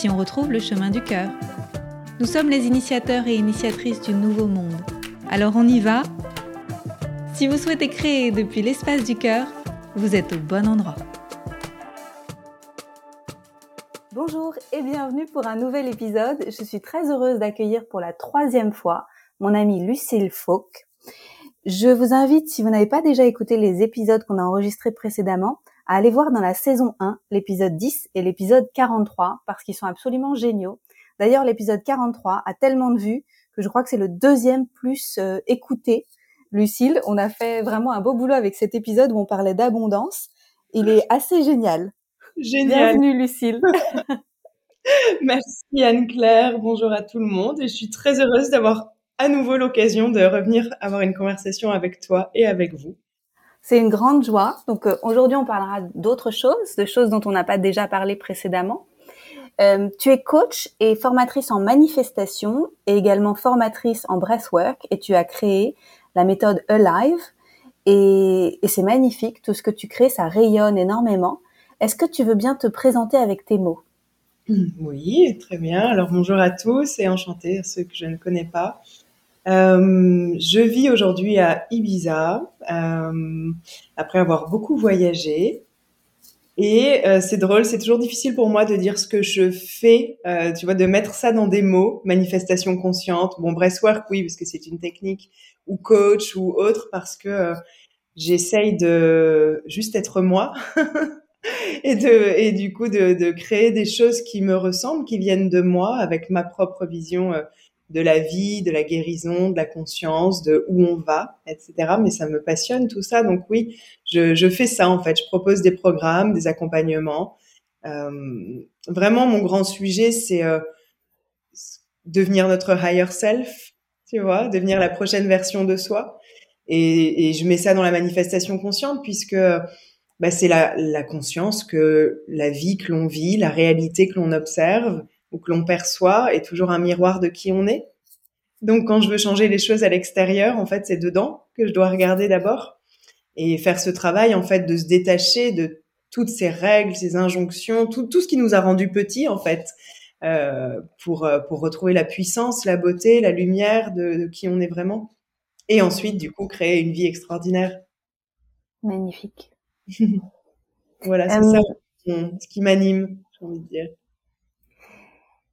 si on retrouve le chemin du cœur. Nous sommes les initiateurs et initiatrices du nouveau monde. Alors on y va Si vous souhaitez créer depuis l'espace du cœur, vous êtes au bon endroit. Bonjour et bienvenue pour un nouvel épisode. Je suis très heureuse d'accueillir pour la troisième fois mon amie Lucille Fauque. Je vous invite, si vous n'avez pas déjà écouté les épisodes qu'on a enregistrés précédemment, à aller voir dans la saison 1 l'épisode 10 et l'épisode 43 parce qu'ils sont absolument géniaux. D'ailleurs, l'épisode 43 a tellement de vues que je crois que c'est le deuxième plus euh, écouté. Lucille, on a fait vraiment un beau boulot avec cet épisode où on parlait d'abondance. Il est assez génial. Génial. Bienvenue Lucille. Merci Anne-Claire, bonjour à tout le monde et je suis très heureuse d'avoir à nouveau l'occasion de revenir avoir une conversation avec toi et avec vous. C'est une grande joie. Donc euh, aujourd'hui, on parlera d'autres choses, de choses dont on n'a pas déjà parlé précédemment. Euh, tu es coach et formatrice en manifestation et également formatrice en breathwork et tu as créé la méthode Alive et, et c'est magnifique. Tout ce que tu crées, ça rayonne énormément. Est-ce que tu veux bien te présenter avec tes mots? Oui, très bien. Alors bonjour à tous et enchanté à ceux que je ne connais pas. Euh, je vis aujourd'hui à Ibiza euh, après avoir beaucoup voyagé. Et euh, c'est drôle, c'est toujours difficile pour moi de dire ce que je fais, tu vois, de mettre ça dans des mots, manifestation consciente. Bon, breathwork, oui, parce que c'est une technique, ou coach, ou autre, parce que j'essaye de juste être moi. et de et du coup de, créer des choses qui me ressemblent, qui viennent de moi, avec ma propre vision de la vie, de la guérison, de la conscience, de où on va, etc. Mais ça me passionne tout ça. Donc oui, je, je fais ça en fait. Je propose des programmes, des accompagnements. Euh, vraiment, mon grand sujet, c'est euh, devenir notre higher self, tu vois, devenir la prochaine version de soi. Et, et je mets ça dans la manifestation consciente puisque bah, c'est la, la conscience que la vie que l'on vit, la réalité que l'on observe, ou que l'on perçoit est toujours un miroir de qui on est. Donc quand je veux changer les choses à l'extérieur, en fait, c'est dedans que je dois regarder d'abord et faire ce travail en fait de se détacher de toutes ces règles, ces injonctions, tout, tout ce qui nous a rendus petits en fait, euh, pour euh, pour retrouver la puissance, la beauté, la lumière de, de qui on est vraiment, et ensuite du coup créer une vie extraordinaire. Magnifique. voilà, c'est euh... ça ce qui m'anime, j'ai envie de dire.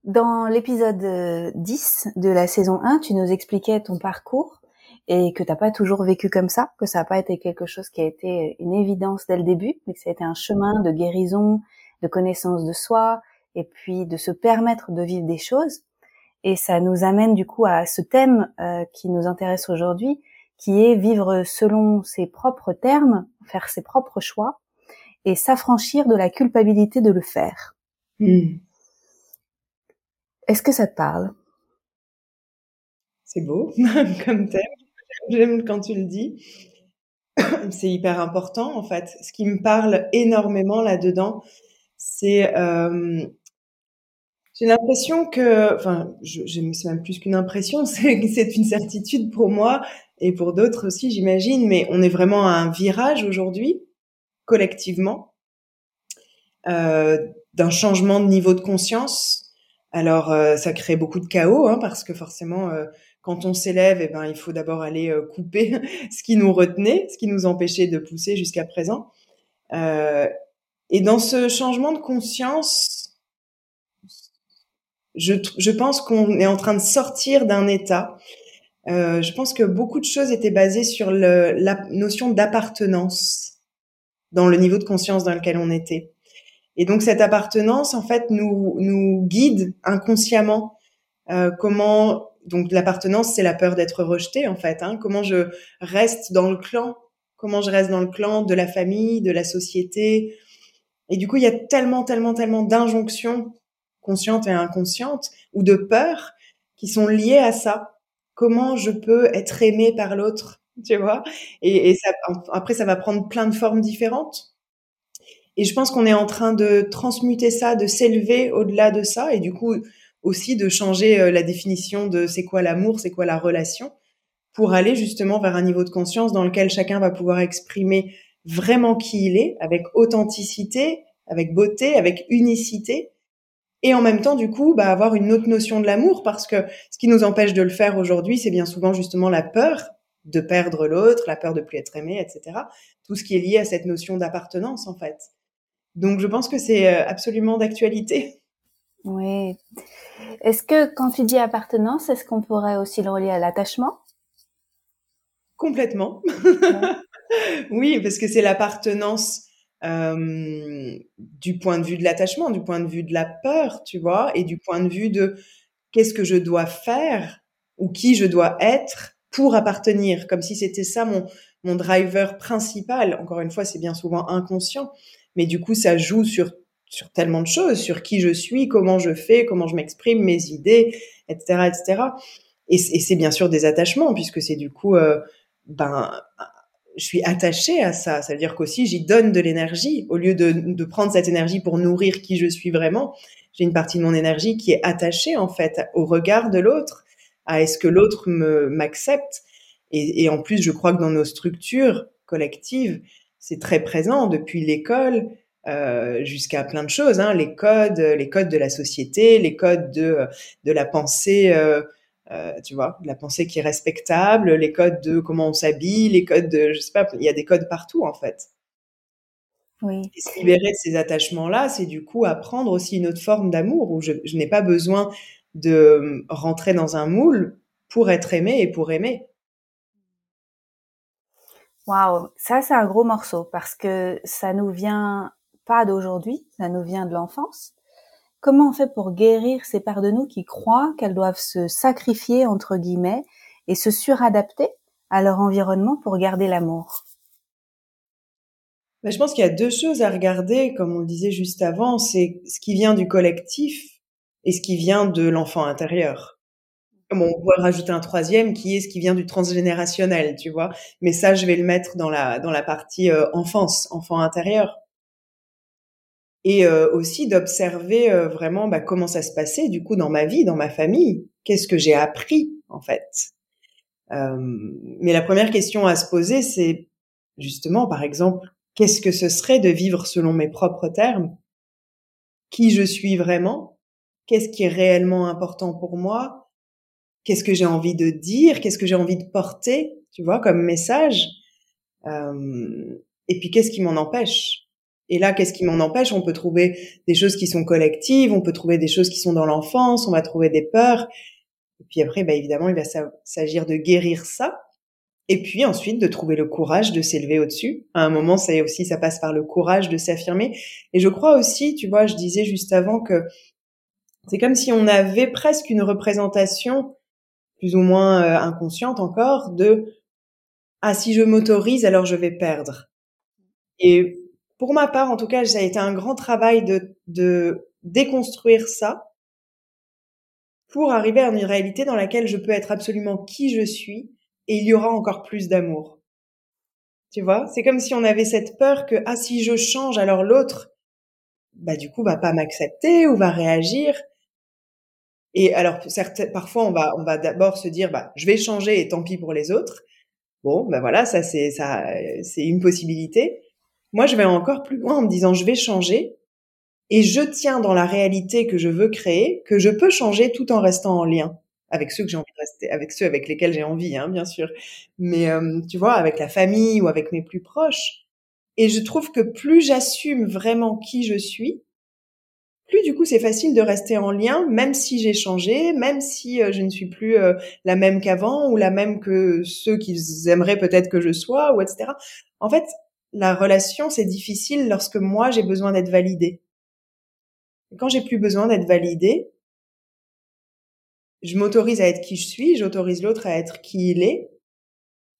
Dans l'épisode 10 de la saison 1, tu nous expliquais ton parcours et que t'as pas toujours vécu comme ça, que ça n'a pas été quelque chose qui a été une évidence dès le début, mais que ça a été un chemin de guérison, de connaissance de soi, et puis de se permettre de vivre des choses. Et ça nous amène du coup à ce thème euh, qui nous intéresse aujourd'hui, qui est vivre selon ses propres termes, faire ses propres choix, et s'affranchir de la culpabilité de le faire. Mmh. Est-ce que ça te parle? C'est beau comme thème. J'aime quand tu le dis. C'est hyper important en fait. Ce qui me parle énormément là-dedans, c'est euh, j'ai l'impression que, enfin, c'est même plus qu'une impression, c'est une certitude pour moi et pour d'autres aussi, j'imagine. Mais on est vraiment à un virage aujourd'hui, collectivement, euh, d'un changement de niveau de conscience alors, euh, ça crée beaucoup de chaos, hein, parce que forcément, euh, quand on s'élève, eh ben, il faut d'abord aller euh, couper ce qui nous retenait, ce qui nous empêchait de pousser jusqu'à présent. et dans ce changement de conscience, je, je pense qu'on est en train de sortir d'un état. je pense que beaucoup de choses étaient basées sur le, la notion d'appartenance dans le niveau de conscience dans lequel on était. Et donc cette appartenance, en fait, nous nous guide inconsciemment. Euh, comment donc l'appartenance, c'est la peur d'être rejeté, en fait. Hein, comment je reste dans le clan Comment je reste dans le clan de la famille, de la société Et du coup, il y a tellement, tellement, tellement d'injonctions conscientes et inconscientes ou de peurs qui sont liées à ça. Comment je peux être aimé par l'autre, tu vois? Et, et ça, après, ça va prendre plein de formes différentes. Et je pense qu'on est en train de transmuter ça, de s'élever au-delà de ça, et du coup aussi de changer euh, la définition de c'est quoi l'amour, c'est quoi la relation, pour aller justement vers un niveau de conscience dans lequel chacun va pouvoir exprimer vraiment qui il est, avec authenticité, avec beauté, avec unicité, et en même temps, du coup, bah, avoir une autre notion de l'amour, parce que ce qui nous empêche de le faire aujourd'hui, c'est bien souvent justement la peur de perdre l'autre, la peur de plus être aimé, etc. Tout ce qui est lié à cette notion d'appartenance, en fait. Donc, je pense que c'est euh, absolument d'actualité. Oui. Est-ce que quand tu dis appartenance, est-ce qu'on pourrait aussi le relier à l'attachement? Complètement. oui, parce que c'est l'appartenance euh, du point de vue de l'attachement, du point de vue de la peur, tu vois, et du point de vue de qu'est-ce que je dois faire ou qui je dois être pour appartenir, comme si c'était ça mon, mon driver principal. Encore une fois, c'est bien souvent inconscient, mais du coup, ça joue sur, sur tellement de choses, sur qui je suis, comment je fais, comment je m'exprime, mes idées, etc., etc. Et, c'est bien sûr des attachements, puisque c'est du coup, euh, ben, je suis attachée à ça. Ça veut dire qu'aussi, j'y donne de l'énergie. Au lieu de, de, prendre cette énergie pour nourrir qui je suis vraiment, j'ai une partie de mon énergie qui est attachée, en fait, au regard de l'autre, à est-ce que l'autre m'accepte. Et, en plus, je crois que dans nos structures collectives, c'est très présent depuis l'école euh, jusqu'à plein de choses, hein, les codes, les codes de la société, les codes de, de la pensée. Euh, euh, tu vois, la pensée qui est respectable, les codes de comment on s'habille, les codes de, je sais pas, il y a des codes partout en fait. Oui. Et se libérer de ces attachements-là, c'est du coup apprendre aussi une autre forme d'amour où je, je n'ai pas besoin de rentrer dans un moule pour être aimé et pour aimer. Waouh, ça c'est un gros morceau parce que ça nous vient pas d'aujourd'hui, ça nous vient de l'enfance. Comment on fait pour guérir ces parts de nous qui croient qu'elles doivent se sacrifier, entre guillemets, et se suradapter à leur environnement pour garder l'amour? Ben, Je pense qu'il y a deux choses à regarder, comme on le disait juste avant, c'est ce qui vient du collectif et ce qui vient de l'enfant intérieur. On pourrait rajouter un troisième qui est ce qui vient du transgénérationnel, tu vois. Mais ça, je vais le mettre dans la dans la partie euh, enfance, enfant intérieur. Et euh, aussi d'observer euh, vraiment bah, comment ça se passait du coup dans ma vie, dans ma famille. Qu'est-ce que j'ai appris en fait? Euh, Mais la première question à se poser, c'est justement, par exemple, qu'est-ce que ce serait de vivre selon mes propres termes? Qui je suis vraiment? Qu'est-ce qui est réellement important pour moi? Qu'est-ce que j'ai envie de dire Qu'est-ce que j'ai envie de porter Tu vois, comme message Et puis, qu'est-ce qui m'en empêche? Et là, qu'est-ce qui m'en empêche? On peut trouver des choses qui sont collectives, on peut trouver des choses qui sont dans l'enfance, on va trouver des peurs. Et puis après, bah, évidemment, il va s'agir de guérir ça. Et puis ensuite, de trouver le courage de s'élever au-dessus. À un moment, ça aussi, ça passe par le courage de s'affirmer. Et je crois aussi, tu vois, je disais juste avant que c'est comme si on avait presque une représentation, plus ou moins euh, inconsciente encore, de ah si je m'autorise, alors je vais perdre. Et pour ma part, en tout cas, ça a été un grand travail de, de déconstruire ça pour arriver à une réalité dans laquelle je peux être absolument qui je suis et il y aura encore plus d'amour. Tu vois, c'est comme si on avait cette peur que ah si je change alors l'autre bah du coup va pas m'accepter ou va réagir. Et alors parfois on va on va d'abord se dire bah je vais changer et tant pis pour les autres. Bon, ben voilà, ça c'est ça c'est une possibilité. Moi, je vais encore plus loin en me disant, je vais changer et je tiens dans la réalité que je veux créer, que je peux changer tout en restant en lien avec ceux que j'ai envie avec ceux avec lesquels j'ai envie, hein, bien sûr. Mais euh, tu vois, avec la famille ou avec mes plus proches. Et je trouve que plus j'assume vraiment qui je suis, plus du coup c'est facile de rester en lien, même si j'ai changé, même si euh, je ne suis plus euh, la même qu'avant ou la même que ceux qu'ils aimeraient peut-être que je sois, ou etc. En fait, la relation, c'est difficile lorsque moi, j'ai besoin d'être validée. quand j'ai plus besoin d'être validée, je m'autorise à être qui je suis, j'autorise l'autre à être qui il est.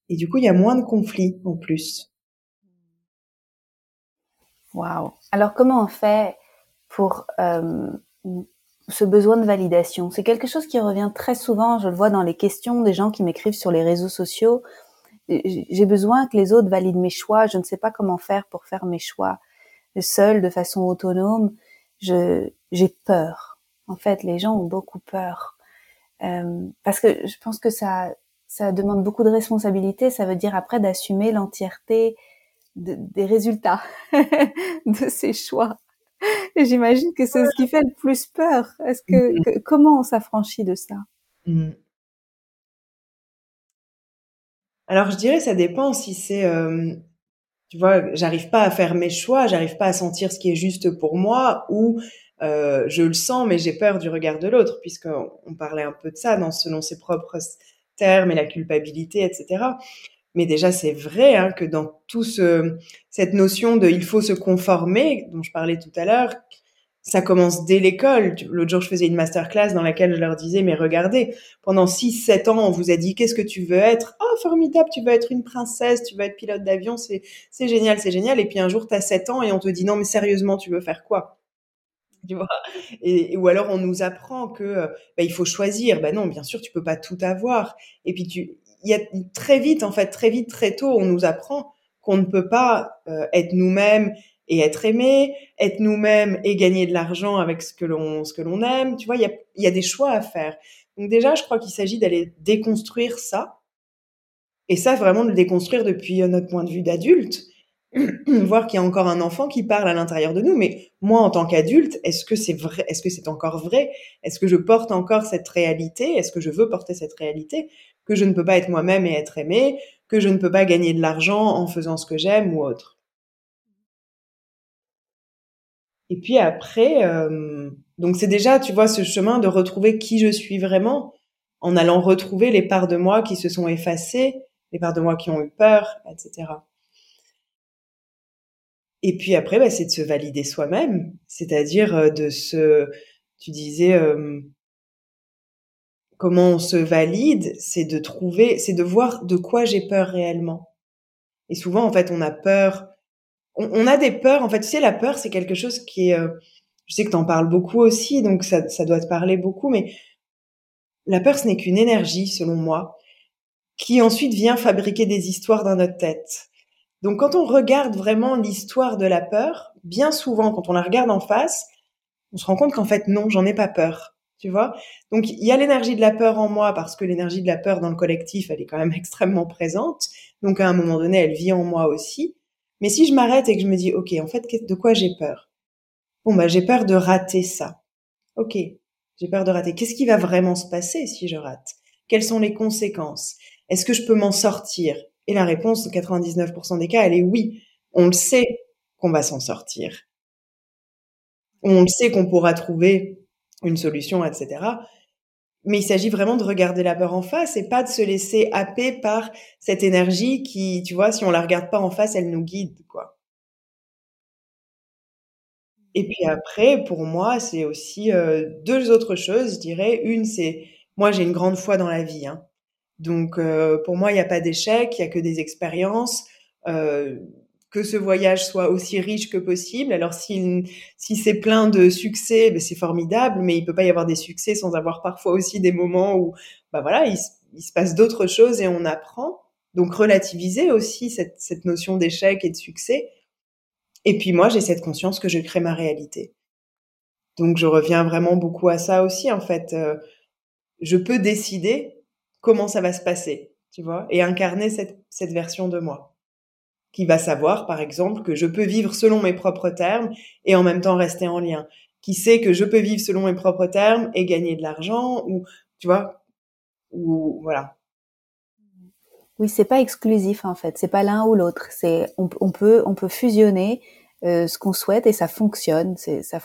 Et du coup, il y a moins de conflits en plus. Waouh. Alors, comment on fait pour euh, ce besoin de validation. C'est quelque chose qui revient très souvent, je le vois dans les questions des gens qui m'écrivent sur les réseaux sociaux. J'ai besoin que les autres valident mes choix, je ne sais pas comment faire pour faire mes choix seul, de façon autonome. J'ai peur. En fait, les gens ont beaucoup peur euh, parce que je pense que ça ça demande beaucoup de responsabilité. Ça veut dire après d'assumer l'entièreté des résultats de ces choix. J'imagine que c'est ce qui fait le plus peur. Est-ce que, comment on s'affranchit de ça? Mm. Alors je dirais ça dépend si c'est euh, tu vois j'arrive pas à faire mes choix, j'arrive pas à sentir ce qui est juste pour moi ou euh, je le sens mais j'ai peur du regard de l'autre puisqu'on parlait un peu de ça dans selon ses propres termes et la culpabilité etc. Mais déjà, c'est vrai hein, que dans tout ce, cette notion de il faut se conformer, dont je parlais tout à l'heure, ça commence dès l'école. L'autre jour, je faisais une masterclass dans laquelle je leur disais, mais regardez, pendant 6, 7 ans, on vous a dit, qu'est-ce que tu veux être? Oh, formidable, tu veux être une princesse, tu veux être pilote d'avion, c'est, génial, c'est génial. Et puis un jour, tu as 7 ans et on te dit, non, mais sérieusement, tu veux faire quoi? Tu vois? Et, ou alors, on nous apprend que, bah, il faut choisir. Ben non, bien sûr, tu peux pas tout avoir. Et puis, tu, il y a très vite, en fait, très vite, très tôt, on nous apprend qu'on ne peut pas euh, être nous-mêmes et être aimé, être nous-mêmes et gagner de l'argent avec ce que l'on ce que l'on aime. Tu vois, il y a, y a des choix à faire. Donc déjà, je crois qu'il s'agit d'aller déconstruire ça. Et ça, vraiment de le déconstruire depuis euh, notre point de vue d'adulte. voir qu'il y a encore un enfant qui parle à l'intérieur de nous. Mais moi, en tant qu'adulte, est-ce que c'est vrai Est-ce que c'est encore vrai? Est-ce que je porte encore cette réalité? Est-ce que je veux porter cette réalité? Que je ne peux pas être moi-même et être aimé, que je ne peux pas gagner de l'argent en faisant ce que j'aime ou autre. Et puis après, euh, donc c'est déjà, tu vois, ce chemin de retrouver qui je suis vraiment en allant retrouver les parts de moi qui se sont effacées, les parts de moi qui ont eu peur, etc. Et puis après, bah, c'est de se valider soi-même, c'est-à-dire euh, de se, tu disais, euh, comment on se valide, c'est de trouver, c'est de voir de quoi j'ai peur réellement. Et souvent, en fait, on a peur. On, a des peurs. En fait, tu sais, la peur, c'est quelque chose qui est. Euh, je sais que tu en parles beaucoup aussi, donc ça, ça doit te parler beaucoup, mais la peur, ce n'est qu'une énergie, selon moi, qui ensuite vient fabriquer des histoires dans notre tête. Donc, quand on regarde vraiment l'histoire de la peur, bien souvent, quand on la regarde en face, on se rend compte qu'en fait, non, j'en ai pas peur tu vois. Donc il y a l'énergie de la peur en moi parce que l'énergie de la peur dans le collectif, elle est quand même extrêmement présente. Donc à un moment donné, elle vit en moi aussi. Mais si je m'arrête et que je me dis, ok, en fait, de quoi j'ai peur? Bon bah j'ai peur de rater ça. Ok, j'ai peur de rater. Qu'est-ce qui va vraiment se passer si je rate? Quelles sont les conséquences? Est-ce que je peux m'en sortir? Et la réponse, 99% des cas, elle est oui. On le sait qu'on va s'en sortir. On le sait qu'on pourra trouver une solution, etc. Mais il s'agit vraiment de regarder la peur en face et pas de se laisser happer par cette énergie qui, tu vois, si on la regarde pas en face, elle nous guide, quoi. Et puis après, pour moi, c'est aussi euh, deux autres choses, je dirais. Une, c'est moi, j'ai une grande foi dans la vie. Hein. Donc, euh, pour moi, il n'y a pas d'échec, il y a que des expériences. Euh, que ce voyage soit aussi riche que possible. Alors si, si c'est plein de succès, ben c'est formidable, mais il peut pas y avoir des succès sans avoir parfois aussi des moments où, bah voilà, il, se passe d'autres choses et on apprend. Donc relativiser aussi cette, cette notion d'échec et de succès. Et puis moi, j'ai cette conscience que je crée ma réalité. Donc je reviens vraiment beaucoup à ça aussi en fait. Euh, je peux décider comment ça va se passer, tu vois, et incarner cette, cette version de moi qui va savoir, par exemple, que je peux vivre selon mes propres termes et en même temps rester en lien, qui sait que je peux vivre selon mes propres termes et gagner de l'argent, ou tu vois, ou voilà. Oui, c'est pas exclusif en fait, c'est pas l'un ou l'autre. C'est on, peut on peut fusionner euh, ce qu'on souhaite et ça fonctionne. C'est ça,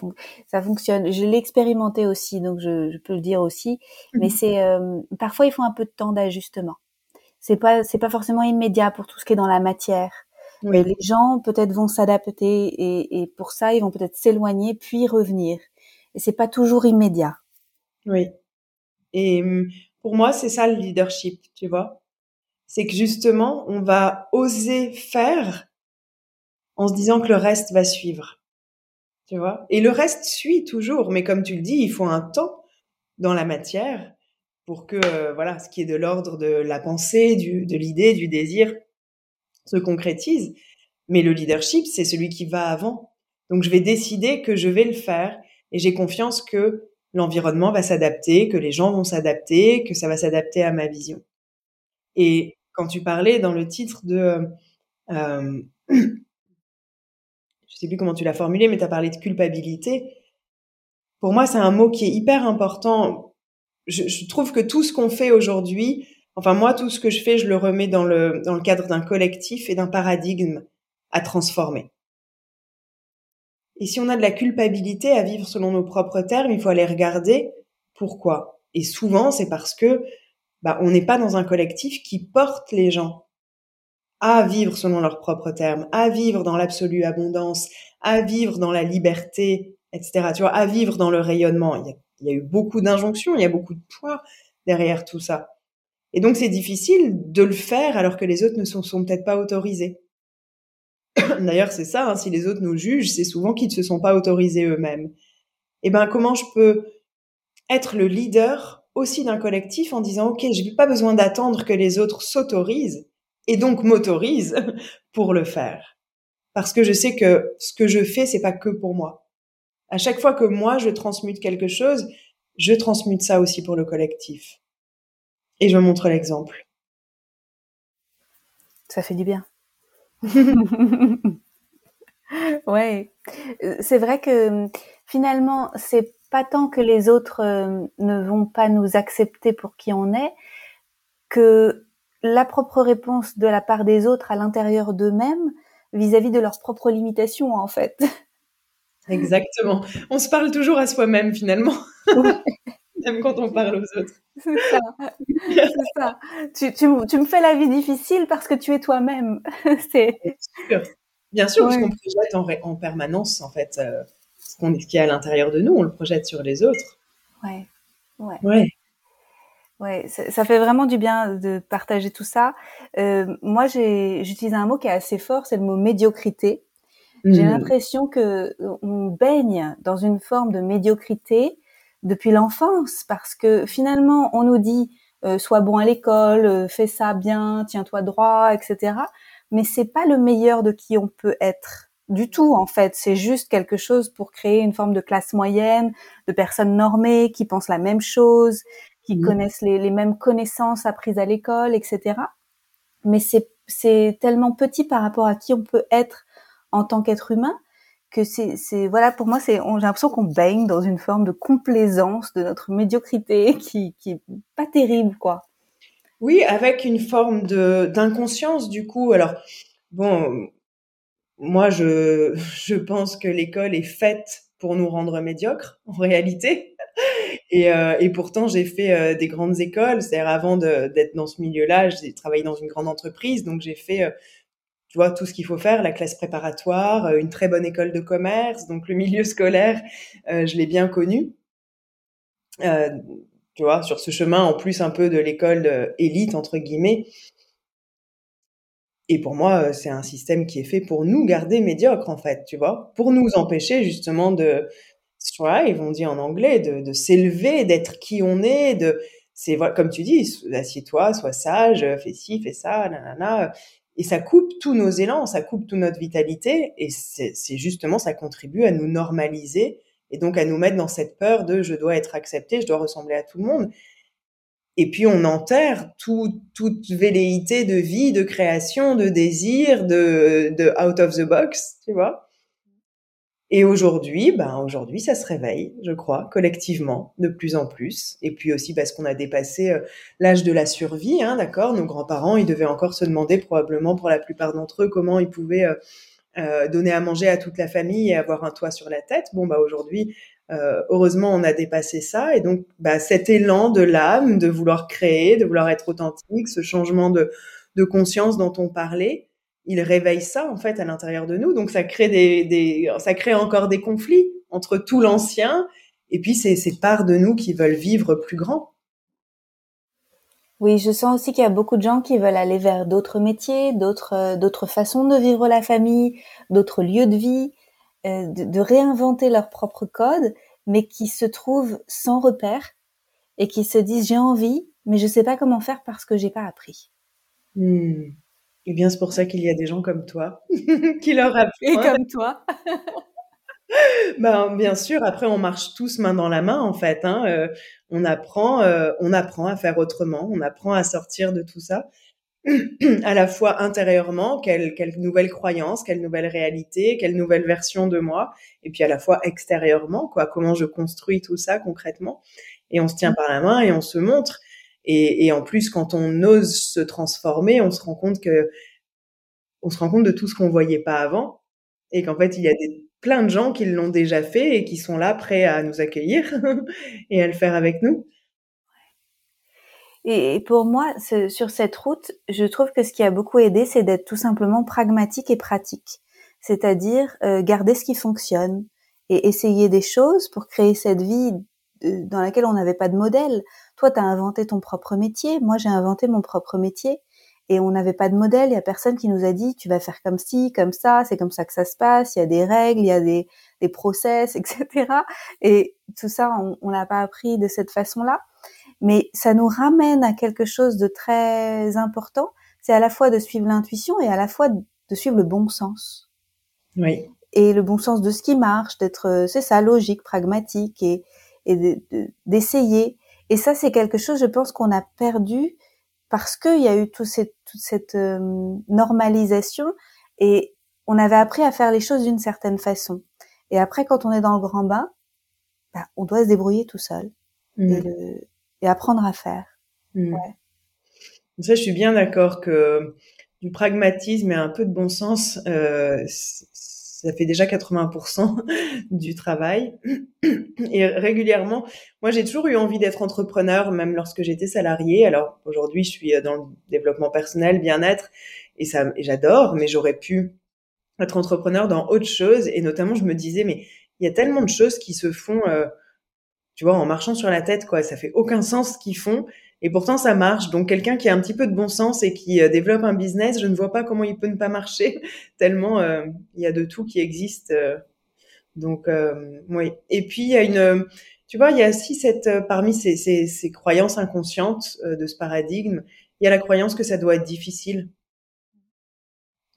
ça fonctionne. Je l'ai expérimenté aussi, donc je, peux le dire aussi. Mais mhm. c'est euh, parfois il faut un peu de temps d'ajustement. C'est pas c'est pas forcément immédiat pour tout ce qui est dans la matière. Mais les gens peut-être vont s'adapter et, et, pour ça ils vont peut-être s'éloigner puis revenir. Et c'est pas toujours immédiat. Oui. Et hum, pour moi c'est ça le leadership, tu vois? C'est que justement on va oser faire en se disant que le reste va suivre. tu vois? Et le reste suit toujours, mais comme tu le dis, il faut un temps dans la matière pour que, euh, voilà, ce qui est de l'ordre de la pensée, du, de l'idée, du désir, se concrétise. Mais le leadership, c'est celui qui va avant. Donc, je vais décider que je vais le faire et j'ai confiance que l'environnement va s'adapter, que les gens vont s'adapter, que ça va s'adapter à ma vision. Et quand tu parlais dans le titre de, euh, je sais plus comment tu l'as formulé, mais tu as parlé de culpabilité. Pour moi, c'est un mot qui est hyper important. Je, je trouve que tout ce qu'on fait aujourd'hui, enfin moi, tout ce que je fais, je le remets dans le, dans le cadre d'un collectif et d'un paradigme à transformer. Et si on a de la culpabilité à vivre selon nos propres termes, il faut aller regarder pourquoi. Et souvent, c'est parce que bah, on n'est pas dans un collectif qui porte les gens à vivre selon leurs propres termes, à vivre dans l'absolue abondance, à vivre dans la liberté, etc. Tu vois, à vivre dans le rayonnement. Il y a, il y a eu beaucoup d'injonctions, il y a beaucoup de poids derrière tout ça. Et donc, c'est difficile de le faire alors que les autres ne sont, peut-être pas autorisés. D'ailleurs, c'est ça, hein, si les autres nous jugent, c'est souvent qu'ils ne se sont pas autorisés eux-mêmes. Et eh ben, comment je peux être le leader aussi d'un collectif en disant, OK, je n'ai pas besoin d'attendre que les autres s'autorisent et donc m'autorisent pour le faire. Parce que je sais que ce que je fais, c'est pas que pour moi. À chaque fois que moi, je transmute quelque chose, je transmute ça aussi pour le collectif. Et je montre l'exemple. Ça fait du bien. ouais, euh, c'est vrai que finalement, c'est pas tant que les autres euh, ne vont pas nous accepter pour qui on est, que la propre réponse de la part des autres à l'intérieur d'eux-mêmes vis-à-vis de leurs propres limitations, en fait. Exactement. On se parle toujours à soi-même, finalement. Même quand on parle aux autres. C'est ça. Ça. Tu, tu, tu, me fais la vie difficile parce que tu es toi-même. C'est sûr. Bien sûr, parce qu'on projette en, en, permanence, en fait, euh, ce qu'on ce qui est à l'intérieur de nous, on le projette sur les autres. Ouais. Ouais. Ouais. Ouais, ça fait vraiment du bien de partager tout ça. Euh, moi, j'utilise un mot qui est assez fort, c'est le mot médiocrité. J'ai mmh. l'impression que on baigne dans une forme de médiocrité depuis l'enfance parce que finalement on nous dit euh, sois bon à l'école, euh, fais ça bien, tiens-toi droit, etc. Mais c'est pas le meilleur de qui on peut être du tout en fait. C'est juste quelque chose pour créer une forme de classe moyenne, de personnes normées qui pensent la même chose, qui mmh. connaissent les, les, mêmes connaissances apprises à l'école, etc. Mais c'est c'est tellement petit par rapport à qui on peut être en tant qu'être humain que c'est, voilà, pour moi, c'est, j'ai l'impression qu'on baigne dans une forme de complaisance de notre médiocrité qui, qui est pas terrible, quoi. Oui, avec une forme de d'inconscience du coup. Alors bon, moi je je pense que l'école est faite pour nous rendre médiocres en réalité. Et, euh, et pourtant j'ai fait euh, des grandes écoles. C'est-à-dire avant d'être dans ce milieu-là, j'ai travaillé dans une grande entreprise, donc j'ai fait euh, tu vois, tout ce qu'il faut faire, la classe préparatoire, euh, une très bonne école de commerce, donc le milieu scolaire, euh, je l'ai bien connu. Euh, tu vois, sur ce chemin, en plus un peu de l'école élite, entre guillemets. Et pour moi, c'est un système qui est fait pour nous garder médiocres, en fait, tu vois, pour nous empêcher justement de strive, on dit en anglais, de, de s'élever, d'être qui on est, de, c'est comme tu dis, assieds-toi, sois sage, fais ci, fais ça, nanana et ça coupe tous nos élans, ça coupe toute notre vitalité, et c'est justement, ça contribue à nous normaliser, et donc à nous mettre dans cette peur de je dois être accepté, je dois ressembler à tout le monde. Et puis on enterre tout, toute velléité de vie, de création, de désir, de, de out of the box, tu vois. Et aujourd'hui, ben aujourd'hui, ça se réveille, je crois, collectivement, de plus en plus. Et puis aussi parce qu'on a dépassé euh, l'âge de la survie, hein, d'accord? Nos grands-parents, ils devaient encore se demander probablement pour la plupart d'entre eux comment ils pouvaient euh, euh, donner à manger à toute la famille et avoir un toit sur la tête. Bon, bah aujourd'hui, heureusement, on a dépassé ça. Et donc, bah, cet élan de l'âme, de vouloir créer, de vouloir être authentique, ce changement de, de conscience dont on parlait, il réveille ça en fait à l'intérieur de nous. Donc ça crée des, des, ça crée encore des conflits entre tout l'ancien et puis c'est ces parts de nous qui veulent vivre plus grand. Oui, je sens aussi qu'il y a beaucoup de gens qui veulent aller vers d'autres métiers, d'autres d'autres façons de vivre la famille, d'autres lieux de vie. euh, de, réinventer leur propre code, mais qui se trouvent sans repère et qui se disent j'ai envie, mais je sais pas comment faire parce que j'ai pas appris. Hmm. Et bien c'est pour ça qu'il y a des gens comme toi qui leur apprennent. Et comme toi. ben, bien sûr, après on marche tous main dans la main en fait. Hein. Euh, on apprend, euh, on apprend à faire autrement, on apprend à sortir de tout ça. à la fois intérieurement, quelle, quelle nouvelle croyance, quelle nouvelle réalité, quelle nouvelle version de moi, et puis à la fois extérieurement, quoi, comment je construis tout ça concrètement. Et on se tient par la main et on se montre. Et, en plus, quand on ose se transformer, on se rend compte que, on se rend compte de tout ce qu'on voyait pas avant, et qu'en fait, il y a plein de gens qui l'ont déjà fait et qui sont là prêts à nous accueillir et à le faire avec nous. Et pour moi, sur cette route, je trouve que ce qui a beaucoup aidé, c'est d'être tout simplement pragmatique et pratique. C'est-à-dire euh, garder ce qui fonctionne et essayer des choses pour créer cette vie dans laquelle on n'avait pas de modèle. Toi, tu as inventé ton propre métier, moi j'ai inventé mon propre métier et on n'avait pas de modèle, il y a personne qui nous a dit tu vas faire comme ci, comme ça, c'est comme ça que ça se passe, il y a des règles, il y a des, des process, etc. Et tout ça, on n'a pas appris de cette façon-là mais ça nous ramène à quelque chose de très important. C'est à la fois de suivre l'intuition et à la fois de suivre le bon sens. Oui. Et le bon sens de ce qui marche, d'être, c'est ça, logique, pragmatique et, et d'essayer. Et ça, c'est quelque chose, je pense, qu'on a perdu parce qu'il y a eu tout cette, toute cette euh, normalisation et on avait appris à faire les choses d'une certaine façon. Et après, quand on est dans le grand bain, bah, on doit se débrouiller tout seul. Et, mm. le, et apprendre à faire. Ça, je suis bien d'accord que du pragmatisme et un peu de bon sens, euh, ça fait déjà 80% du travail. Et régulièrement, moi, j'ai toujours eu envie d'être entrepreneur, même lorsque j'étais salariée. Alors aujourd'hui, je suis dans le développement personnel, bien-être, et ça, j'adore. Mais j'aurais pu être entrepreneur dans autre chose. Et notamment, je me disais, mais il y a tellement de choses qui se font. Euh, tu vois, en marchant sur la tête, quoi. Ça fait aucun sens ce qu'ils font. Et pourtant, ça marche. Donc, quelqu'un qui a un petit peu de bon sens et qui euh, développe un business, je ne vois pas comment il peut ne pas marcher, tellement euh, il y a de tout qui existe. Euh. donc, oui. Et puis, il y a une, tu vois, il y a aussi cette, parmi ces, ces, ces croyances inconscientes de ce paradigme, il y a la croyance que ça doit être difficile.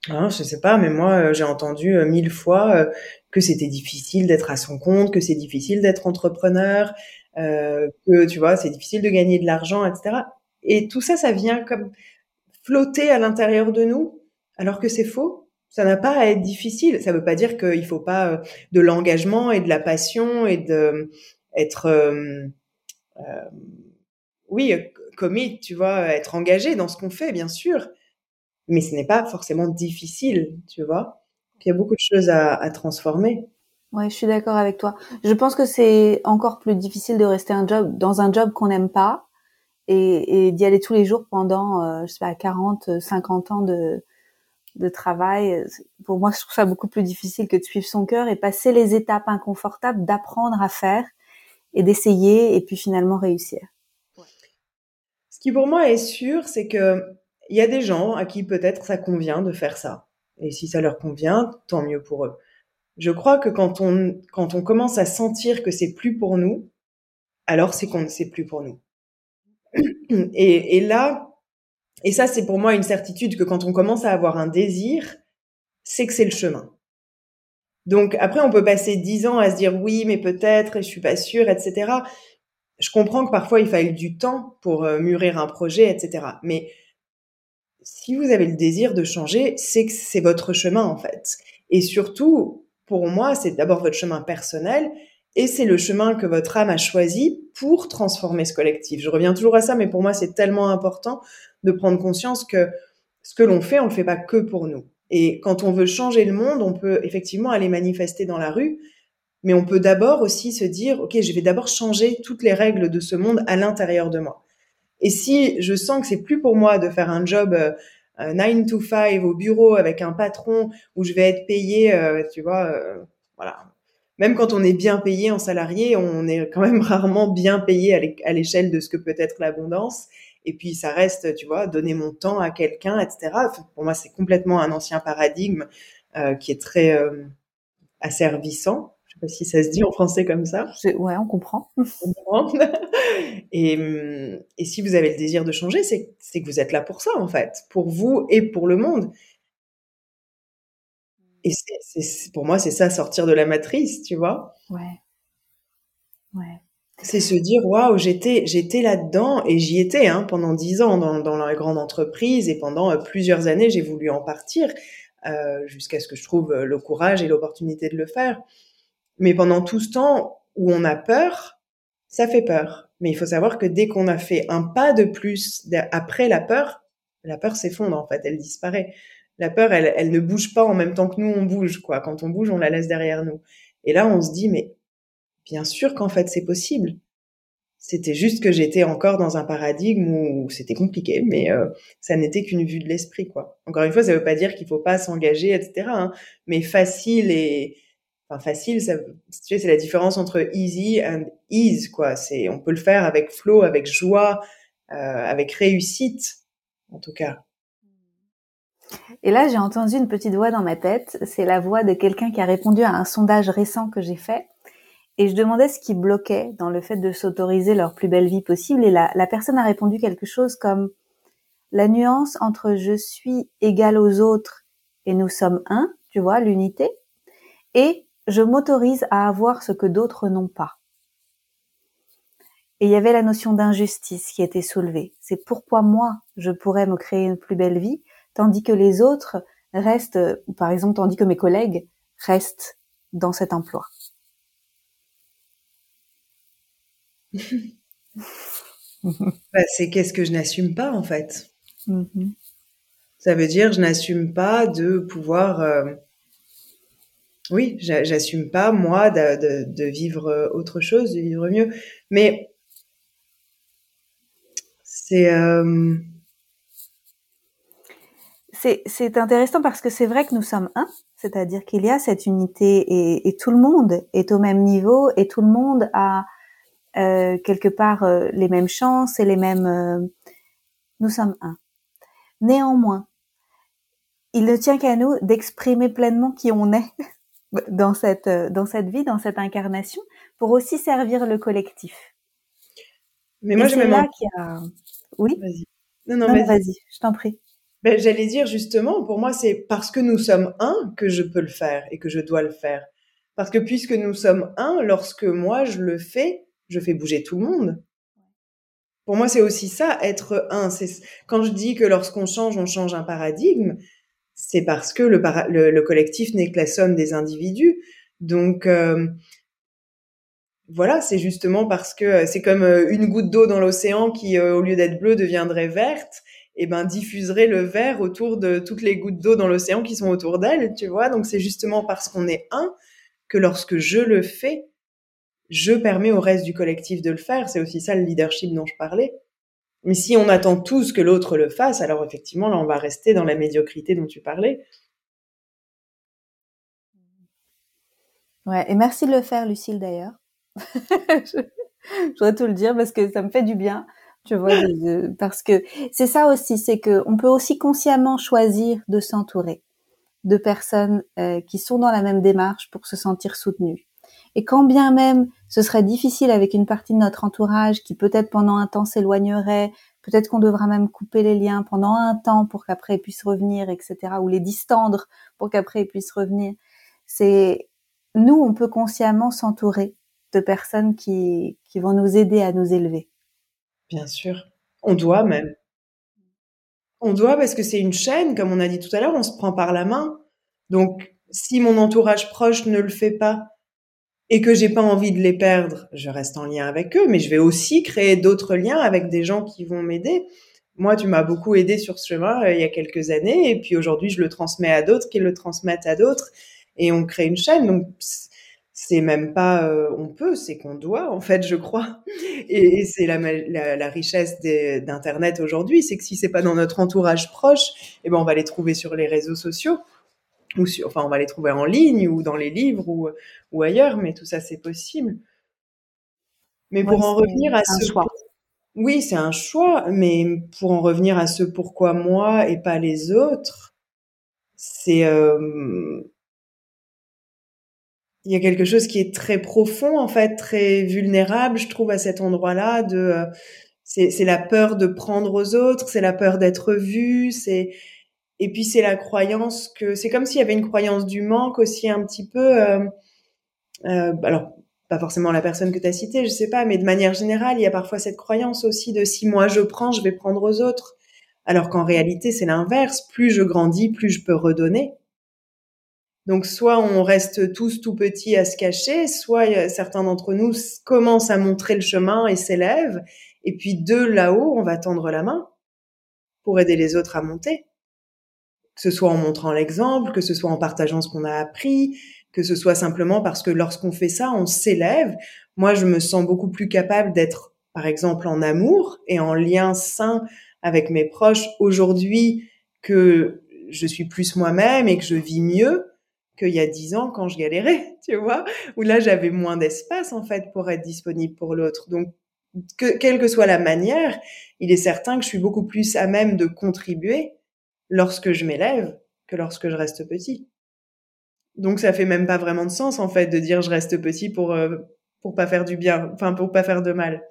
Hein, je sais pas, mais moi, j'ai entendu mille fois que c'était difficile d'être à son compte, que c'est difficile d'être entrepreneur, euh, que tu vois, c'est difficile de gagner de l'argent, etc. Et tout ça, ça vient comme flotter à l'intérieur de nous, alors que c'est faux. Ça n'a pas à être difficile. Ça veut pas dire qu'il faut pas euh, de l'engagement et de la passion et de être, euh, euh, oui, commit, tu vois, être engagé dans ce qu'on fait, bien sûr. Mais ce n'est pas forcément difficile, tu vois. Il y a beaucoup de choses à, transformer. Ouais, je suis d'accord avec toi. Je pense que c'est encore plus difficile de rester un job dans un job qu'on n'aime pas et, d'y aller tous les jours pendant, euh, je sais pas, 40, 50 ans de, de travail. Pour moi, je trouve ça beaucoup plus difficile que de suivre son cœur et passer les étapes inconfortables d'apprendre à faire et d'essayer et puis finalement réussir. Ce qui pour moi est sûr, c'est que il y a des gens à qui peut-être ça convient de faire ça. Et si ça leur convient, tant mieux pour eux. Je crois que quand on, quand on commence à sentir que c'est plus pour nous, alors c'est qu'on ne sait plus pour nous. Et, et là, et ça c'est pour moi une certitude que quand on commence à avoir un désir, c'est que c'est le chemin. Donc après, on peut passer dix ans à se dire oui, mais peut-être, je suis pas sûre, etc. Je comprends que parfois il faille du temps pour euh, mûrir un projet, etc. Mais si vous avez le désir de changer, c'est que c'est votre chemin en fait. Et surtout, pour moi, c'est d'abord votre chemin personnel et c'est le chemin que votre âme a choisi pour transformer ce collectif. Je reviens toujours à ça, mais pour moi, c'est tellement important de prendre conscience que ce que l'on fait, on le fait pas que pour nous. Et quand on veut changer le monde, on peut effectivement aller manifester dans la rue, mais on peut d'abord aussi se dire, OK, je vais d'abord changer toutes les règles de ce monde à l'intérieur de moi. Et si je sens que c'est plus pour moi de faire un job 9 euh, to 5 au bureau avec un patron où je vais être payé, euh, tu vois, euh, voilà. Même quand on est bien payé en salarié, on est quand même rarement bien payé à l'échelle de ce que peut être l'abondance. Et puis ça reste, tu vois, donner mon temps à quelqu'un, etc. pour moi, c'est complètement un ancien paradigme qui est très asservissant. Je sais pas si ça se dit en français comme ça. Ouais, on comprend. et, et si vous avez le désir de changer, c'est que vous êtes là pour ça, en fait, pour vous et pour le monde. Et pour moi, c'est ça, sortir de la matrice, tu vois. Ouais. Ouais. C'est se dire, waouh, j'étais, j'étais là-dedans et j'y étais hein, pendant dix ans dans, dans la grande entreprise et pendant euh, plusieurs années, j'ai voulu en partir euh, jusqu'à ce que je trouve euh, le courage et l'opportunité de le faire. Mais pendant tout ce temps où on a peur, ça fait peur. Mais il faut savoir que dès qu'on a fait un pas de plus après la peur, la peur s'effondre en fait, elle disparaît. La peur, elle, elle ne bouge pas en même temps que nous, on bouge quoi. Quand on bouge, on la laisse derrière nous. Et là, on se dit mais Bien sûr qu'en fait c'est possible. C'était juste que j'étais encore dans un paradigme où c'était compliqué, mais euh, ça n'était qu'une vue de l'esprit, quoi. Encore une fois, ça ne veut pas dire qu'il faut pas s'engager, etc. Hein, mais facile et enfin facile, ça, c'est la différence entre easy and ease, quoi. C'est, on peut le faire avec flow, avec joie, euh, avec réussite, en tout cas. Et là, j'ai entendu une petite voix dans ma tête. C'est la voix de quelqu'un qui a répondu à un sondage récent que j'ai fait et je demandais ce qui bloquait dans le fait de s'autoriser leur plus belle vie possible. Et la, la personne a répondu quelque chose comme la nuance entre je suis égal aux autres et nous sommes un, tu vois, l'unité, et je m'autorise à avoir ce que d'autres n'ont pas. Et il y avait la notion d'injustice qui était soulevée. C'est pourquoi moi, je pourrais me créer une plus belle vie, tandis que les autres restent, par exemple, tandis que mes collègues restent dans cet emploi. bah, c'est qu'est-ce que je n'assume pas en fait? Mm-hmm. Ça veut dire je n'assume pas de pouvoir. Euh, oui, j'assume pas moi de, vivre autre chose, de vivre mieux. Mais c'est euh, c'est intéressant parce que c'est vrai que nous sommes un, c'est-à-dire qu'il y a cette unité et, tout le monde est au même niveau et tout le monde a euh, quelque part euh, les mêmes chances et les mêmes. Euh, nous sommes un. Néanmoins, il ne tient qu'à nous d'exprimer pleinement qui on est dans cette dans cette vie, dans cette incarnation, pour aussi servir le collectif. Mais moi, je me là qu'il y a. Oui. Vas-y. Non, non, vas-y. je t'en prie. Ben, J'allais dire justement, pour moi, c'est parce que nous sommes un que je peux le faire et que je dois le faire. Parce que puisque nous sommes un, lorsque moi je le fais, je fais bouger tout le monde. Pour moi, c'est aussi ça, être un. C'est quand je dis que lorsqu'on change, on change un paradigme, c'est parce que le, le, collectif n'est que la somme des individus. Donc euh, voilà, c'est justement parce que c'est comme euh, une goutte d'eau dans l'océan qui, euh, au lieu d'être bleue, deviendrait verte. Et eh ben diffuserait le vert autour de toutes les gouttes d'eau dans l'océan qui sont autour d'elle, tu vois. Donc c'est justement parce qu'on est un que lorsque je le fais, je permets au reste du collectif de le faire. C'est aussi ça le leadership dont je parlais. Mais si on attend tous que l'autre le fasse, alors effectivement, là, on va rester dans la médiocrité dont tu parlais. Ouais, et merci de le faire, Lucille, d'ailleurs. je, voudrais tout le dire parce que ça me fait du bien, tu vois, parce que c'est ça aussi, c'est que on peut aussi consciemment choisir de s'entourer de personnes euh, qui sont dans la même démarche pour se sentir soutenues. Et quand bien même ce serait difficile avec une partie de notre entourage qui peut-être pendant un temps s'éloignerait, peut-être qu'on devra même couper les liens pendant un temps pour qu'après ils puissent revenir, etc., ou les distendre pour qu'après ils puissent revenir. C'est nous, on peut consciemment s'entourer de personnes qui, qui vont nous aider à nous élever. Bien sûr. On doit même. On doit parce que c'est une chaîne, comme on a dit tout à l'heure, on se prend par la main. Donc, si mon entourage proche ne le fait pas, et que j'ai pas envie de les perdre, je reste en lien avec eux, mais je vais aussi créer d'autres liens avec des gens qui vont m'aider. Moi, tu m'as beaucoup aidé sur ce chemin euh, il y a quelques années, et puis aujourd'hui, je le transmets à d'autres qui le transmettent à d'autres, et on crée une chaîne. Donc, c'est même pas euh, on peut, c'est qu'on doit, en fait, je crois. Et, c'est la, la, la, richesse d'Internet aujourd'hui, c'est que si c'est pas dans notre entourage proche, eh ben, on va les trouver sur les réseaux sociaux ou enfin on va les trouver en ligne ou dans les livres ou, ou ailleurs, mais tout ça c'est possible. Mais pour en revenir à ce choix. Oui, c'est un choix, mais pour en revenir à ce pourquoi moi et pas les autres, c'est euh... il y a quelque chose qui est très profond, en fait, très vulnérable, je trouve, à cet endroit-là. De, euh, c'est la peur de prendre aux autres, c'est la peur d'être vu, c'est et puis c'est la croyance que c'est comme s'il y avait une croyance du manque aussi un petit peu. Euh, euh, alors pas forcément la personne que tu as citée, je sais pas, mais de manière générale, il y a parfois cette croyance aussi de si moi je prends, je vais prendre aux autres. Alors qu'en réalité, c'est l'inverse. Plus je grandis, plus je peux redonner. Donc soit on reste tous tout petits à se cacher, soit certains d'entre nous commencent à montrer le chemin et s'élèvent, et puis de là-haut, on va tendre la main pour aider les autres à monter. Que ce soit en montrant l'exemple, que ce soit en partageant ce qu'on a appris, que ce soit simplement parce que lorsqu'on fait ça, on s'élève. Moi, je me sens beaucoup plus capable d'être, par exemple, en amour et en lien sain avec mes proches aujourd'hui que je suis plus moi-même et que je vis mieux qu'il y a dix ans quand je galérais, tu vois, où là j'avais moins d'espace en fait pour être disponible pour l'autre. Donc, que, quelle que soit la manière, il est certain que je suis beaucoup plus à même de contribuer lorsque je m'élève que lorsque je reste petit. Donc ça fait même pas vraiment de sens en fait de dire je reste petit pour euh, pour pas faire du bien, enfin pour pas faire de mal.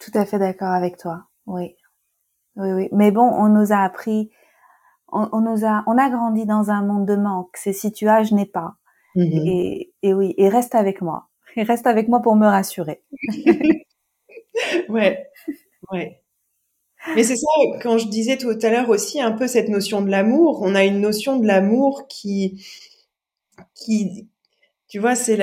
Tout à fait d'accord avec toi. Oui. Oui, oui. Mais bon, on nous a appris on, nous a, on a grandi dans un monde de manque. C'est si tu as, je n'ai pas. Mm-hmm. Et, et, oui, et reste avec moi. Et reste avec moi pour me rassurer. ouais, ouais. Mais c'est ça, quand je disais tout à l'heure aussi un peu cette notion de l'amour, on a une notion de l'amour qui, qui, tu vois, c'est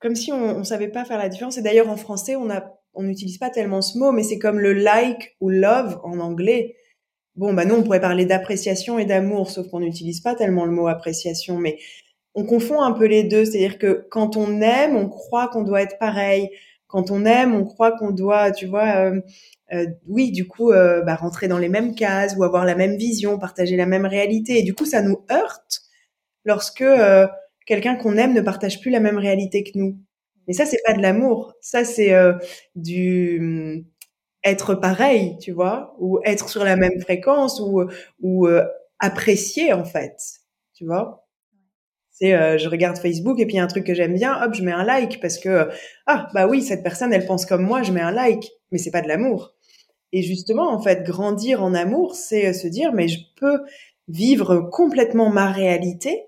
comme si on, on savait pas faire la différence. Et d'ailleurs, en français, on a, on n'utilise pas tellement ce mot, mais c'est comme le like ou love en anglais. Bon, bah nous, on pourrait parler d'appréciation et d'amour, sauf qu'on n'utilise pas tellement le mot appréciation, mais on confond un peu les deux. C'est-à-dire que quand on aime, on croit qu'on doit être pareil. Quand on aime, on croit qu'on doit, tu vois, euh, euh, oui, du coup, euh, bah, rentrer dans les mêmes cases ou avoir la même vision, partager la même réalité. Et du coup, ça nous heurte lorsque quelqu'un qu'on aime ne partage plus la même réalité que nous. Mais ça, c'est pas de l'amour. Ça, c'est du être pareil, tu vois, ou être sur la même fréquence, ou, ou euh, apprécier en fait, tu vois. C'est, euh, je regarde Facebook et puis y a un truc que j'aime bien, hop, je mets un like parce que ah bah oui, cette personne elle pense comme moi, je mets un like, mais c'est pas de l'amour. Et justement, en fait, grandir en amour, c'est euh, se dire mais je peux vivre complètement ma réalité,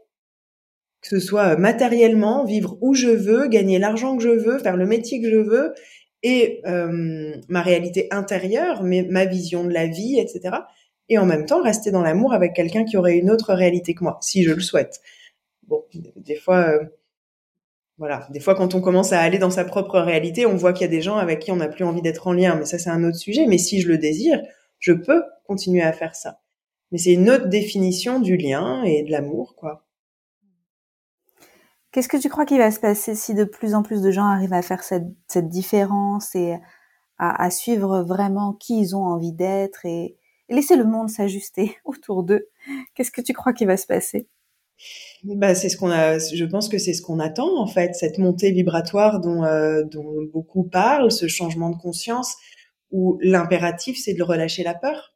que ce soit matériellement, vivre où je veux, gagner l'argent que je veux, faire le métier que je veux, et euh, ma réalité intérieure, mais ma vision de la vie, etc. Et en même temps, rester dans l'amour avec quelqu'un qui aurait une autre réalité que moi, si je le souhaite. Bon, des fois, euh, voilà, des fois quand on commence à aller dans sa propre réalité, on voit qu'il y a des gens avec qui on n'a plus envie d'être en lien, mais ça c'est un autre sujet. Mais si je le désire, je peux continuer à faire ça. Mais c'est une autre définition du lien et de l'amour, quoi. Qu'est-ce que tu crois qu'il va se passer si de plus en plus de gens arrivent à faire cette, différence et à, à, suivre vraiment qui ils ont envie d'être et, laisser le monde s'ajuster autour d'eux? Qu'est-ce que tu crois qu'il va se passer? Bah, c'est ce qu'on a. Je pense que c'est ce qu'on attend en fait, cette montée vibratoire dont, euh, dont beaucoup parlent, ce changement de conscience où l'impératif c'est de relâcher la peur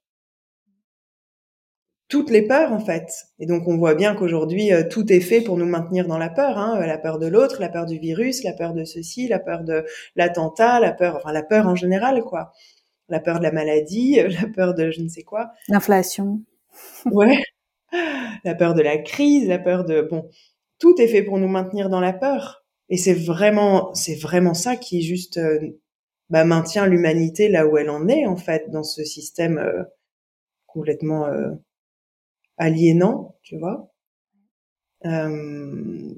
toutes les peurs en fait. Et donc on voit bien qu'aujourd'hui euh, tout est fait pour nous maintenir dans la peur, hein, la peur de l'autre, la peur du virus, la peur de ceci, la peur de l'attentat, la peur, enfin la peur en général quoi, la peur de la maladie, la peur de je ne sais quoi, l'inflation, ouais, la peur de la crise, la peur de bon, tout est fait pour nous maintenir dans la peur. Et c'est vraiment, c'est vraiment ça qui juste euh, bah, maintient l'humanité là où elle en est en fait dans ce système euh, complètement aliénant, tu vois. Euh,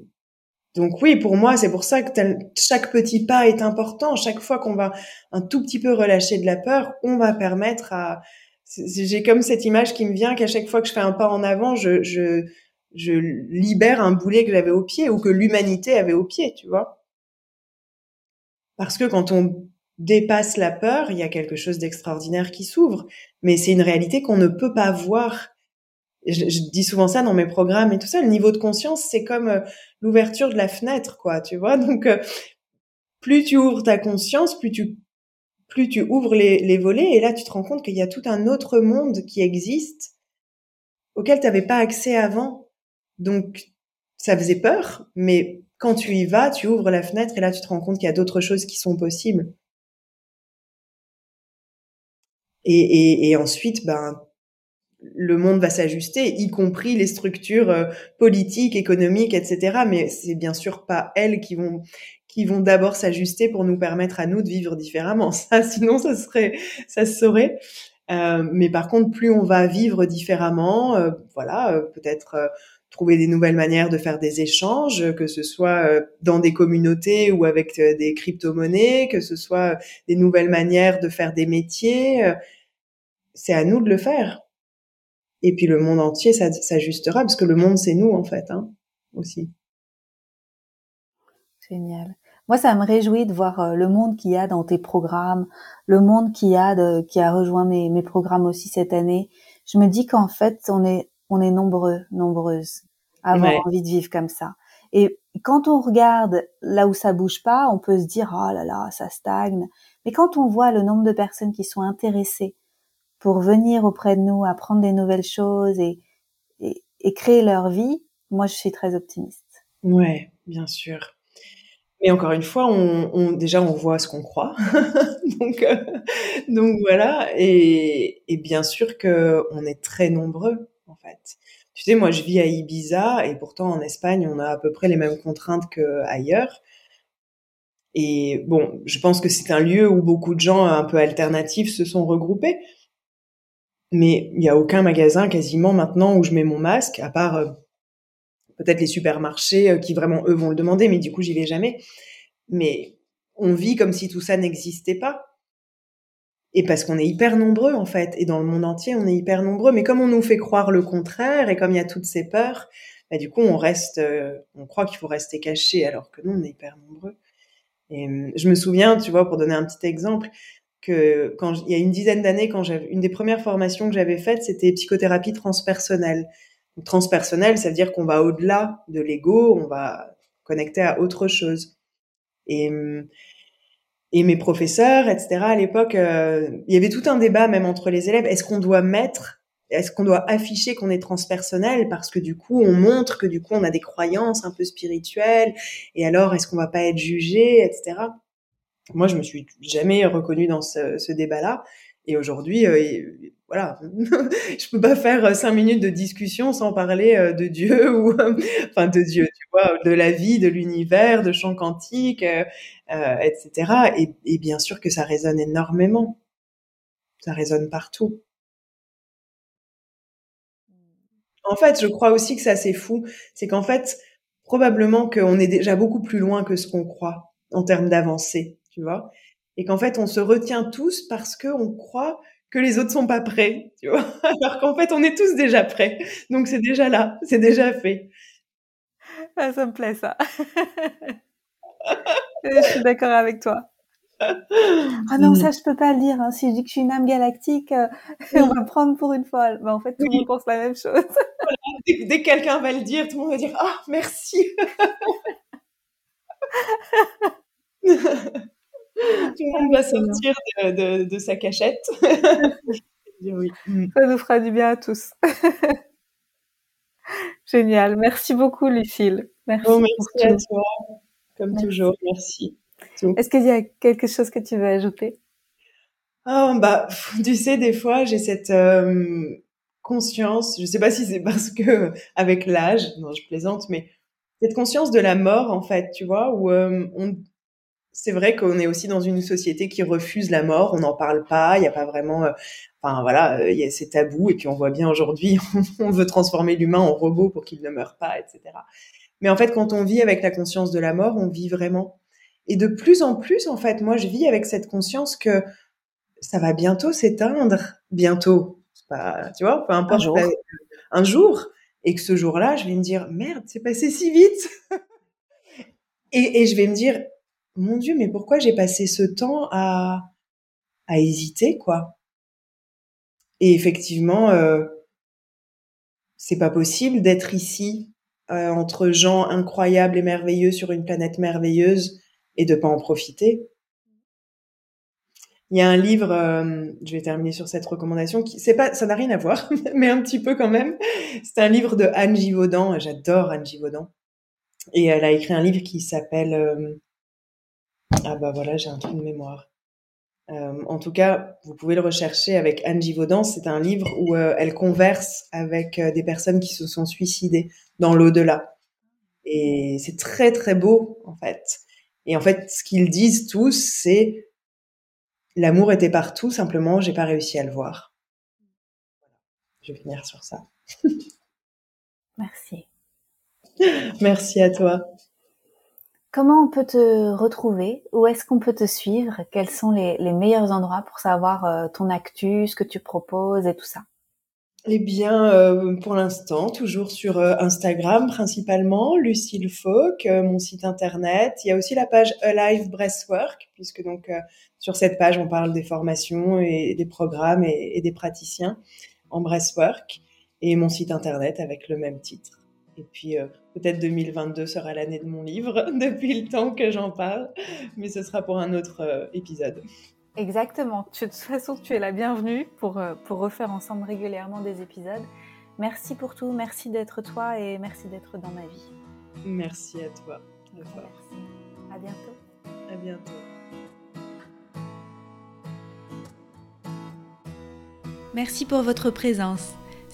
donc oui, pour moi, c'est pour ça que chaque petit pas est important. Chaque fois qu'on va un tout petit peu relâcher de la peur, on va permettre à... J'ai comme cette image qui me vient qu'à chaque fois que je fais un pas en avant, je, je, je libère un boulet que j'avais au pied ou que l'humanité avait au pied, tu vois. Parce que quand on dépasse la peur, il y a quelque chose d'extraordinaire qui s'ouvre. Mais c'est une réalité qu'on ne peut pas voir je, dis souvent ça dans mes programmes et tout ça, le niveau de conscience, c'est comme euh, l'ouverture de la fenêtre, quoi, tu vois. Donc, euh, plus tu ouvres ta conscience, plus tu plus tu ouvres les, volets, et là, tu te rends compte qu'il y a tout un autre monde qui existe auquel tu n'avais pas accès avant. Donc, ça faisait peur, mais quand tu y vas, tu ouvres la fenêtre et là, tu te rends compte qu'il y a d'autres choses qui sont possibles. Et, et, et ensuite, ben, le monde va s'ajuster, y compris les structures euh, politiques, économiques, etc. Mais c'est bien sûr pas elles qui vont qui vont d'abord s'ajuster pour nous permettre à nous de vivre différemment. Ça, sinon, ça serait, ça se saurait. Euh, mais par contre, plus on va vivre différemment, euh, voilà, euh, peut-être trouver des nouvelles manières de faire des échanges, que ce soit dans des communautés ou avec des crypto-monnaies, que ce soit des nouvelles manières de faire des métiers. c'est à nous de le faire. Et puis le monde entier s'ajustera, parce que le monde, c'est nous, en fait, hein, aussi. Génial. Moi, ça me réjouit de voir euh, le monde qu'il y a dans tes programmes, le monde qu'il y a de, qui a rejoint mes, mes programmes aussi cette année. Je me dis qu'en fait, on est, on est nombreux, nombreuses à avoir envie de vivre comme ça. Et quand on regarde là où ça bouge pas, on peut se dire, oh là là, ça stagne. Mais quand on voit le nombre de personnes qui sont intéressées pour venir auprès de nous, apprendre des nouvelles choses et, et, créer leur vie, moi je suis très optimiste. Ouais, bien sûr. Mais encore une fois, on, déjà on voit ce qu'on croit, donc euh, donc voilà, et, et bien sûr que on est très nombreux en fait. Tu sais, moi je vis à Ibiza et pourtant en Espagne on a à peu près les mêmes contraintes qu'ailleurs. Et bon, je pense que c'est un lieu où beaucoup de gens un peu alternatifs se sont regroupés mais il n'y a aucun magasin quasiment maintenant où je mets mon masque, à part euh, peut-être les supermarchés euh, qui vraiment eux vont le demander, mais du coup j'y vais jamais. Mais on vit comme si tout ça n'existait pas. Et parce qu'on est hyper nombreux en fait, et dans le monde entier on est hyper nombreux, mais comme on nous fait croire le contraire et comme il y a toutes ces peurs, bah, du coup on reste, euh, on croit qu'il faut rester caché alors que non on est hyper nombreux. Et je me souviens, tu vois, pour donner un petit exemple, que quand il y a une dizaine d'années, quand j'avais une des premières formations que j'avais faites, c'était psychothérapie transpersonnelle. Transpersonnelle, ça veut dire qu'on va au-delà de l'ego, on va connecter à autre chose. Et et mes professeurs, etc. À l'époque, euh, il y avait tout un débat même entre les élèves. Est-ce qu'on doit mettre, est-ce qu'on doit afficher qu'on est transpersonnel parce que du coup on montre que du coup on a des croyances un peu spirituelles? Et alors est-ce qu'on va pas être jugé, etc. Moi, je me suis jamais reconnue dans ce, ce débat-là. Et aujourd'hui, euh, voilà, je peux pas faire euh, cinq minutes de discussion sans parler euh, de Dieu ou, enfin, de Dieu, tu vois, de la vie, de l'univers, de chants quantiques, euh, etc. Et, et, bien sûr que ça résonne énormément. Ça résonne partout. En fait, je crois aussi que ça c'est fou, c'est qu'en fait, probablement qu'on est déjà beaucoup plus loin que ce qu'on croit en termes d'avancée tu vois. Et qu'en fait, on se retient tous parce que on croit que les autres sont pas prêts, tu vois. Alors qu'en fait, on est tous déjà prêts. Donc c'est déjà là, c'est déjà fait. Ah, ça me plaît ça. je suis d'accord avec toi. Ah non, ça je peux pas le dire. Hein. Si je dis que je suis une âme galactique, euh, on va prendre pour une folle. Bah, en fait, tout le monde pense la même chose. Dès, dès que quelqu'un va le dire, tout le monde va dire ah merci. Tout le monde va sortir de, sa cachette. Mm. Ça nous fera du bien à tous. Génial. Merci beaucoup, Lucille. Merci, oh, merci à toi. Comme toujours, merci. Est-ce qu'il y a quelque chose que tu veux ajouter? Oh, bah, tu sais, des fois, j'ai cette euh, conscience, je sais pas si c'est parce que, avec l'âge, non, je plaisante, mais cette conscience de la mort, en fait, tu vois, où euh, on, c'est vrai qu'on est aussi dans une société qui refuse la mort, on n'en parle pas, il n'y a pas vraiment, euh, enfin voilà, euh, il y a ces tabous et puis on voit bien aujourd'hui, on veut transformer l'humain en robot pour qu'il ne meure pas, etc. Mais en fait, quand on vit avec la conscience de la mort, on vit vraiment. Et de plus en plus, en fait, moi, je vis avec cette conscience que ça va bientôt s'éteindre, bientôt, pas, tu vois, peu importe, un jour. un jour, et que ce jour-là, je vais me dire merde, c'est passé si vite. et, et je vais me dire mon Dieu, mais pourquoi j'ai passé ce temps à, à hésiter, quoi? Et effectivement, euh, c'est pas possible d'être ici euh, entre gens incroyables et merveilleux sur une planète merveilleuse et de pas en profiter. Il y a un livre, euh, je vais terminer sur cette recommandation, qui c'est pas, ça n'a rien à voir, mais un petit peu quand même. C'est un livre de Anne Givaudan. J'adore Anne Givaudan. Et elle a écrit un livre qui s'appelle ah bah voilà, j'ai un trou de mémoire. Euh, en tout cas, vous pouvez le rechercher avec Angie Vaudan. C'est un livre où euh, elle converse avec euh, des personnes qui se sont suicidées dans l'au-delà. Et c'est très très beau en fait. Et en fait, ce qu'ils disent tous, c'est l'amour était partout. Simplement, j'ai pas réussi à le voir. Je vais finir sur ça. Merci. Merci à toi. Comment on peut te retrouver? Où est-ce qu'on peut te suivre? Quels sont les, meilleurs endroits pour savoir euh, ton actu, ce que tu proposes et tout ça? Eh bien, euh, pour l'instant, toujours sur euh, Instagram principalement, Lucille Fauque, mon site internet. Il y a aussi la page Alive Breastwork, puisque donc sur cette page, on parle des formations et des programmes et, des praticiens en breastwork. Et mon site internet avec le même titre. Et puis euh, peut-être 2022 sera l'année de mon livre depuis le temps que j'en parle, mais ce sera pour un autre euh, épisode. Exactement. De toute façon, tu es la bienvenue pour, euh, pour refaire ensemble régulièrement des épisodes. Merci pour tout, merci d'être toi et merci d'être dans ma vie. Merci à toi. Merci. À bientôt. À bientôt. Merci pour votre présence.